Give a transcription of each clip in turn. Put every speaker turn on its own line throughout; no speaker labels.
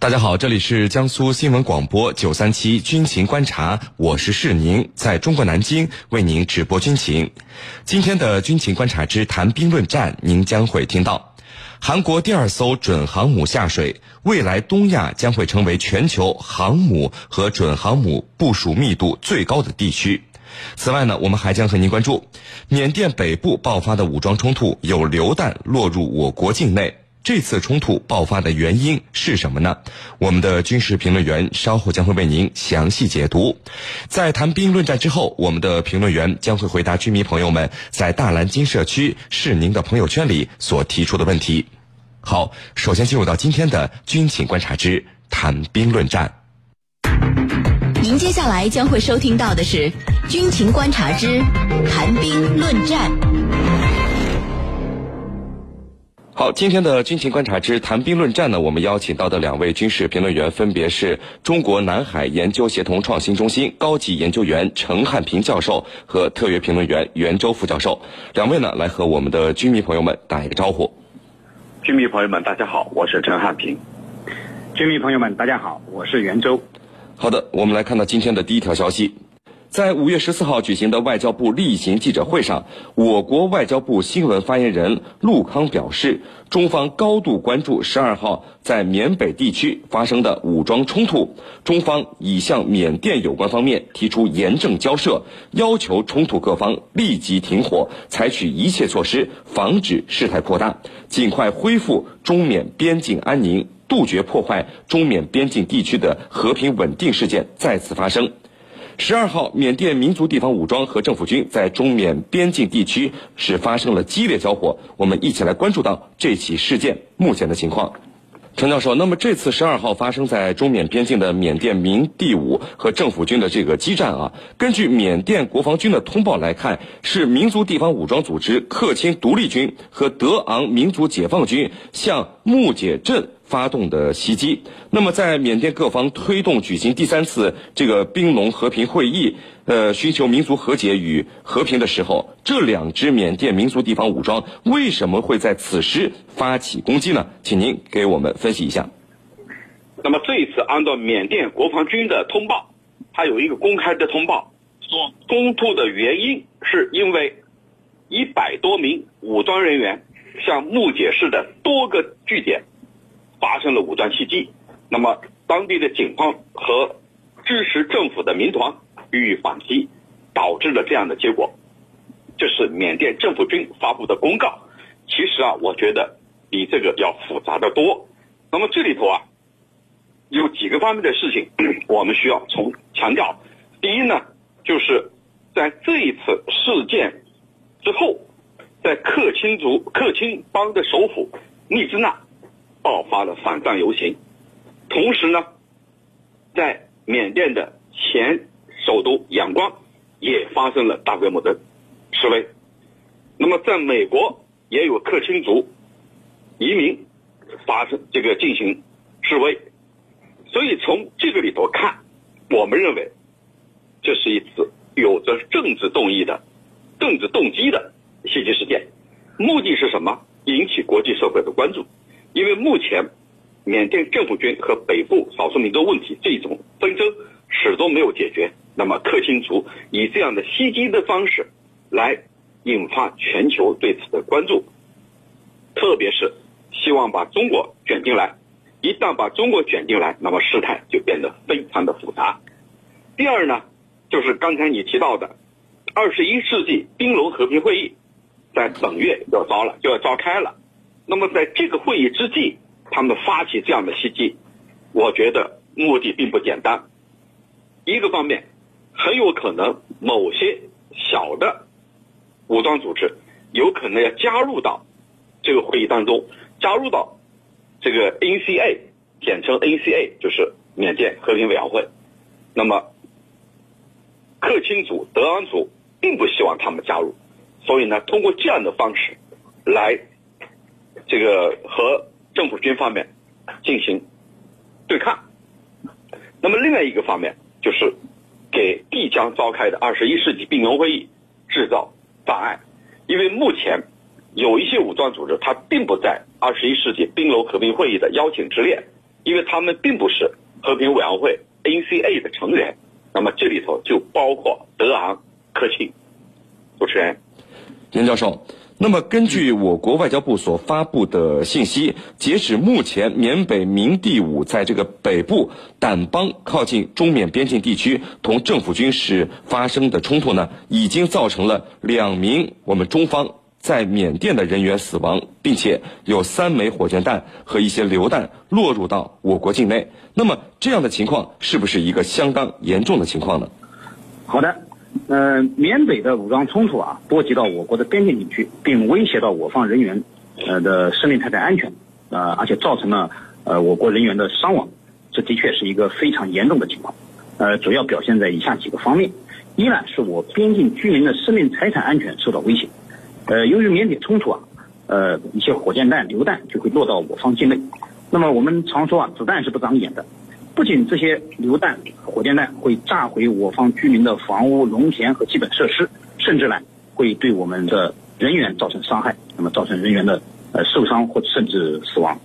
大家好，这里是江苏新闻广播九三七军情观察，我是世宁，在中国南京为您直播军情。今天的军情观察之谈兵论战，您将会听到韩国第二艘准航母下水，未来东亚将会成为全球航母和准航母部署密度最高的地区。此外呢，我们还将和您关注缅甸北部爆发的武装冲突，有榴弹落入我国境内。这次冲突爆发的原因是什么呢？我们的军事评论员稍后将会为您详细解读。在谈兵论战之后，我们的评论员将会回答居民朋友们在大蓝鲸社区是您的朋友圈里所提出的问题。好，首先进入到今天的军情观察之谈兵论战。
您接下来将会收听到的是军情观察之谈兵论战。
好，今天的军情观察之谈兵论战呢，我们邀请到的两位军事评论员分别是中国南海研究协同创新中心高级研究员陈汉平教授和特约评论员袁周副教授。两位呢，来和我们的军迷朋友们打一个招呼。
军迷朋友们，大家好，我是陈汉平。
军迷朋友们，大家好，我是袁周。
好的，我们来看到今天的第一条消息。在五月十四号举行的外交部例行记者会上，我国外交部新闻发言人陆康表示，中方高度关注十二号在缅北地区发生的武装冲突，中方已向缅甸有关方面提出严正交涉，要求冲突各方立即停火，采取一切措施防止事态扩大，尽快恢复中缅边境安宁，杜绝破坏中缅边境地区的和平稳定事件再次发生。十二号，缅甸民族地方武装和政府军在中缅边境地区是发生了激烈交火。我们一起来关注到这起事件目前的情况。陈教授，那么这次十二号发生在中缅边境的缅甸民地武和政府军的这个激战啊，根据缅甸国防军的通报来看，是民族地方武装组织克钦独立军和德昂民族解放军向木姐镇。发动的袭击。那么，在缅甸各方推动举行第三次这个兵农和平会议，呃，寻求民族和解与和平的时候，这两支缅甸民族地方武装为什么会在此时发起攻击呢？请您给我们分析一下。
那么这一次，按照缅甸国防军的通报，它有一个公开的通报，说冲突的原因是因为一百多名武装人员向木姐市的多个据点。发生了武装袭击，那么当地的警方和支持政府的民团予以反击，导致了这样的结果。这是缅甸政府军发布的公告。其实啊，我觉得比这个要复杂的多。那么这里头啊，有几个方面的事情，我们需要从强调。第一呢，就是在这一次事件之后，在克钦族克钦邦的首府密支那。爆发了反战游行，同时呢，在缅甸的前首都仰光也发生了大规模的示威。那么，在美国也有克钦族移民发生这个进行示威。所以从这个里头看，我们认为这是一次有着政治动议的政治动机的袭击事件。目的是什么？引起国际社会的关注。因为目前，缅甸政府军和北部少数民族问题这种纷争始终没有解决。那么，克钦族以这样的袭击的方式来引发全球对此的关注，特别是希望把中国卷进来。一旦把中国卷进来，那么事态就变得非常的复杂。第二呢，就是刚才你提到的二十一世纪冰龙和平会议，在本月要召了，就要召开了。那么在这个会议之际，他们发起这样的袭击，我觉得目的并不简单。一个方面，很有可能某些小的武装组织有可能要加入到这个会议当中，加入到这个 NCA，简称 NCA，就是缅甸和平委员会。那么，克钦族、德昂族并不希望他们加入，所以呢，通过这样的方式来。这个和政府军方面进行对抗，那么另外一个方面就是给即将召开的二十一世纪兵戎会议制造障碍，因为目前有一些武装组织它并不在二十一世纪兵戎和平会议的邀请之列，因为他们并不是和平委员会 NCA 的成员。那么这里头就包括德昂、科钦。主持人，
严教授。那么，根据我国外交部所发布的信息，截止目前，缅北明第五在这个北部掸邦靠近中缅边境地区同政府军事发生的冲突呢，已经造成了两名我们中方在缅甸的人员死亡，并且有三枚火箭弹和一些榴弹落入到我国境内。那么，这样的情况是不是一个相当严重的情况呢？
好的。呃，缅北的武装冲突啊，波及到我国的边境地区，并威胁到我方人员呃的生命财产安全，呃，而且造成了呃我国人员的伤亡，这的确是一个非常严重的情况。呃，主要表现在以下几个方面：一呢，是我边境居民的生命财产安全受到威胁。呃，由于缅北冲突啊，呃，一些火箭弹、榴弹就会落到我方境内。那么我们常说啊，子弹是不长眼的。不仅这些榴弹、火箭弹会炸毁我方居民的房屋、农田和基本设施，甚至呢会对我们的人员造成伤害，那么造成人员的呃受伤或甚至死亡。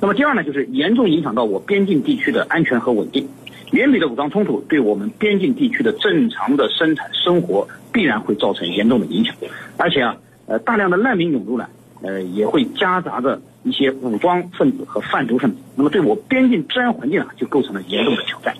那么第二呢，就是严重影响到我边境地区的安全和稳定。缅北的武装冲突对我们边境地区的正常的生产生活必然会造成严重的影响，而且啊，呃大量的难民涌入呢，呃也会夹杂着。一些武装分子和贩毒分子，那么对我边境治安环境啊，就构成了严重的挑战。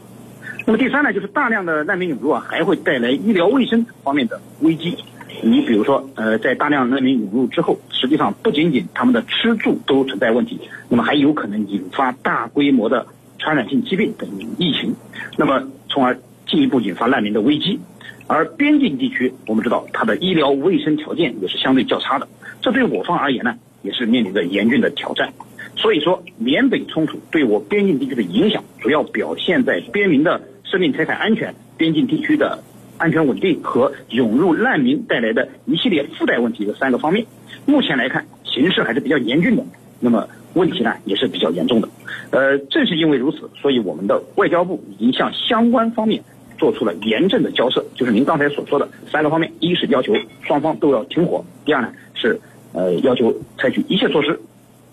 那么第三呢，就是大量的难民涌入啊，还会带来医疗卫生方面的危机。你比如说，呃，在大量难民涌入之后，实际上不仅仅他们的吃住都存在问题，那么还有可能引发大规模的传染性疾病等疫情，那么从而进一步引发难民的危机。而边境地区，我们知道它的医疗卫生条件也是相对较差的，这对我方而言呢？也是面临着严峻的挑战，所以说缅北冲突对我边境地区的影响，主要表现在边民的生命财产安全、边境地区的安全稳定和涌入难民带来的一系列附带问题的三个方面。目前来看，形势还是比较严峻的，那么问题呢也是比较严重的。呃，正是因为如此，所以我们的外交部已经向相关方面做出了严正的交涉，就是您刚才所说的三个方面：一是要求双方都要停火；第二呢是。呃，要求采取一切措施，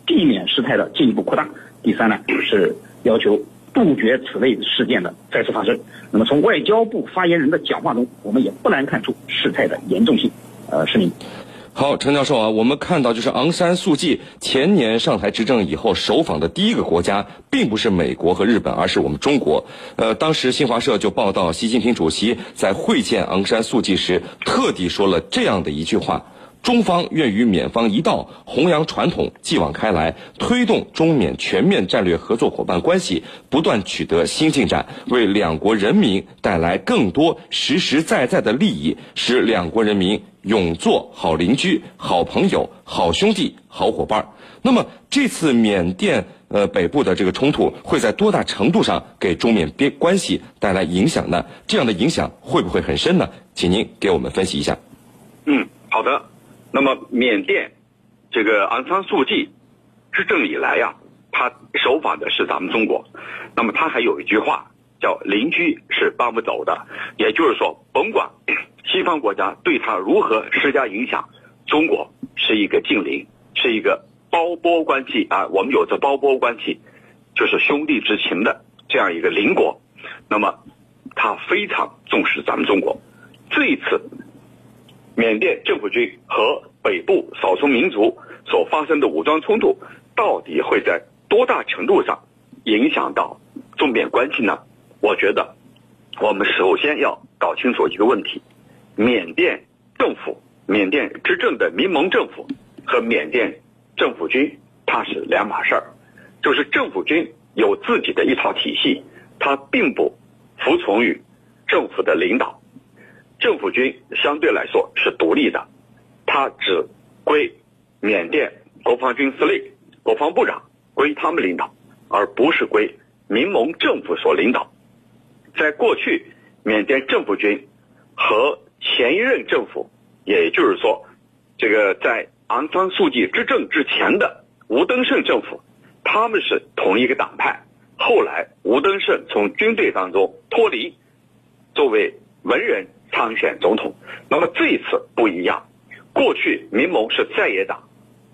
避免事态的进一步扩大。第三呢，是要求杜绝此类事件的再次发生。那么，从外交部发言人的讲话中，我们也不难看出事态的严重性。呃，是您。
好，陈教授啊，我们看到就是昂山素季前年上台执政以后首访的第一个国家，并不是美国和日本，而是我们中国。呃，当时新华社就报道，习近平主席在会见昂山素季时，特地说了这样的一句话。中方愿与缅方一道弘扬传统，继往开来，推动中缅全面战略合作伙伴关系不断取得新进展，为两国人民带来更多实实在在的利益，使两国人民永做好邻居、好朋友、好兄弟、好伙伴。那么，这次缅甸呃北部的这个冲突会在多大程度上给中缅边关系带来影响呢？这样的影响会不会很深呢？请您给我们分析一下。
嗯，好的。那么缅甸这个昂山素季执政以来呀，他首访的是咱们中国。那么他还有一句话叫“邻居是搬不走的”，也就是说，甭管西方国家对他如何施加影响，中国是一个近邻，是一个包波关系啊。我们有着包波关系，就是兄弟之情的这样一个邻国。那么他非常重视咱们中国。这一次。缅甸政府军和北部少数民族所发生的武装冲突，到底会在多大程度上影响到中缅关系呢？我觉得，我们首先要搞清楚一个问题：缅甸政府、缅甸执政的民盟政府和缅甸政府军，它是两码事儿。就是政府军有自己的一套体系，它并不服从于政府的领导。政府军相对来说是独立的，它只归缅甸国防军司令、国防部长归他们领导，而不是归民盟政府所领导。在过去，缅甸政府军和前一任政府，也就是说，这个在昂山素季执政之前的吴登盛政府，他们是同一个党派。后来吴登盛从军队当中脱离，作为文人。参选总统，那么这一次不一样。过去民盟是在野党，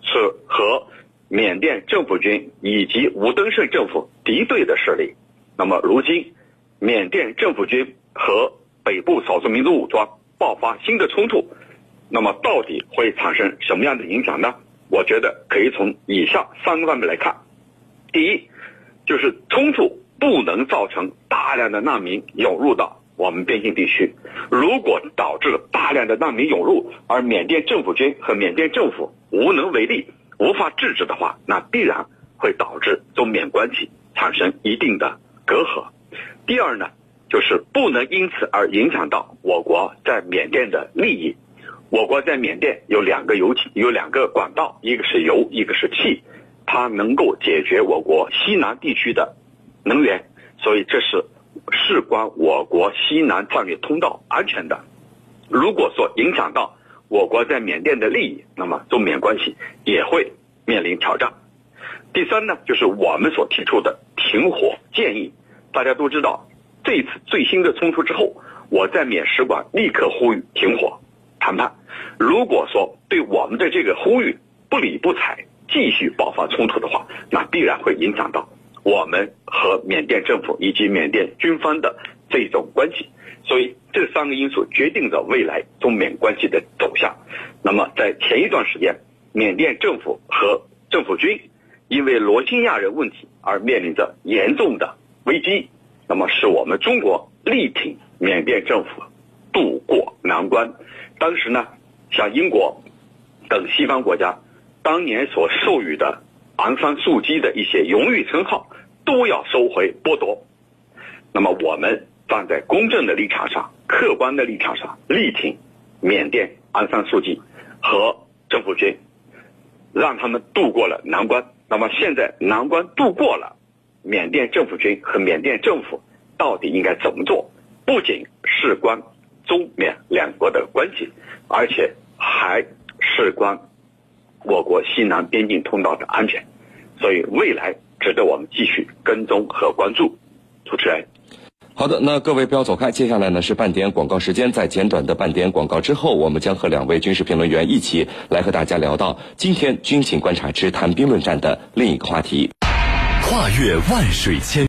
是和缅甸政府军以及吴登盛政府敌对的势力。那么如今，缅甸政府军和北部少数民族武装爆发新的冲突，那么到底会产生什么样的影响呢？我觉得可以从以下三个方面来看。第一，就是冲突不能造成大量的难民涌入到我们边境地区。如果导致了大量的难民涌入，而缅甸政府军和缅甸政府无能为力，无法制止的话，那必然会导致中缅关系产生一定的隔阂。第二呢，就是不能因此而影响到我国在缅甸的利益。我国在缅甸有两个油气，有两个管道，一个是油，一个是气，它能够解决我国西南地区的能源，所以这是事关我国西南战略通道安全的。如果说影响到我国在缅甸的利益，那么中缅关系也会面临挑战。第三呢，就是我们所提出的停火建议。大家都知道，这次最新的冲突之后，我在缅使馆立刻呼吁停火。谈判，如果说对我们的这个呼吁不理不睬，继续爆发冲突的话，那必然会影响到我们和缅甸政府以及缅甸军方的这种关系。所以这三个因素决定着未来中缅关系的走向。那么在前一段时间，缅甸政府和政府军因为罗兴亚人问题而面临着严重的危机，那么是我们中国力挺缅甸政府渡过难关。当时呢，像英国等西方国家当年所授予的昂山素姬的一些荣誉称号都要收回剥夺。那么我们站在公正的立场上、客观的立场上，力挺缅甸昂山素姬和政府军，让他们渡过了难关。那么现在难关渡过了，缅甸政府军和缅甸政府到底应该怎么做？不仅事关。中缅两国的关系，而且还事关我国西南边境通道的安全，所以未来值得我们继续跟踪和关注。主持人，
好的，那各位不要走开，接下来呢是半点广告时间，在简短的半点广告之后，我们将和两位军事评论员一起来和大家聊到今天军情观察之谈兵论战的另一个话题，
跨越万水千。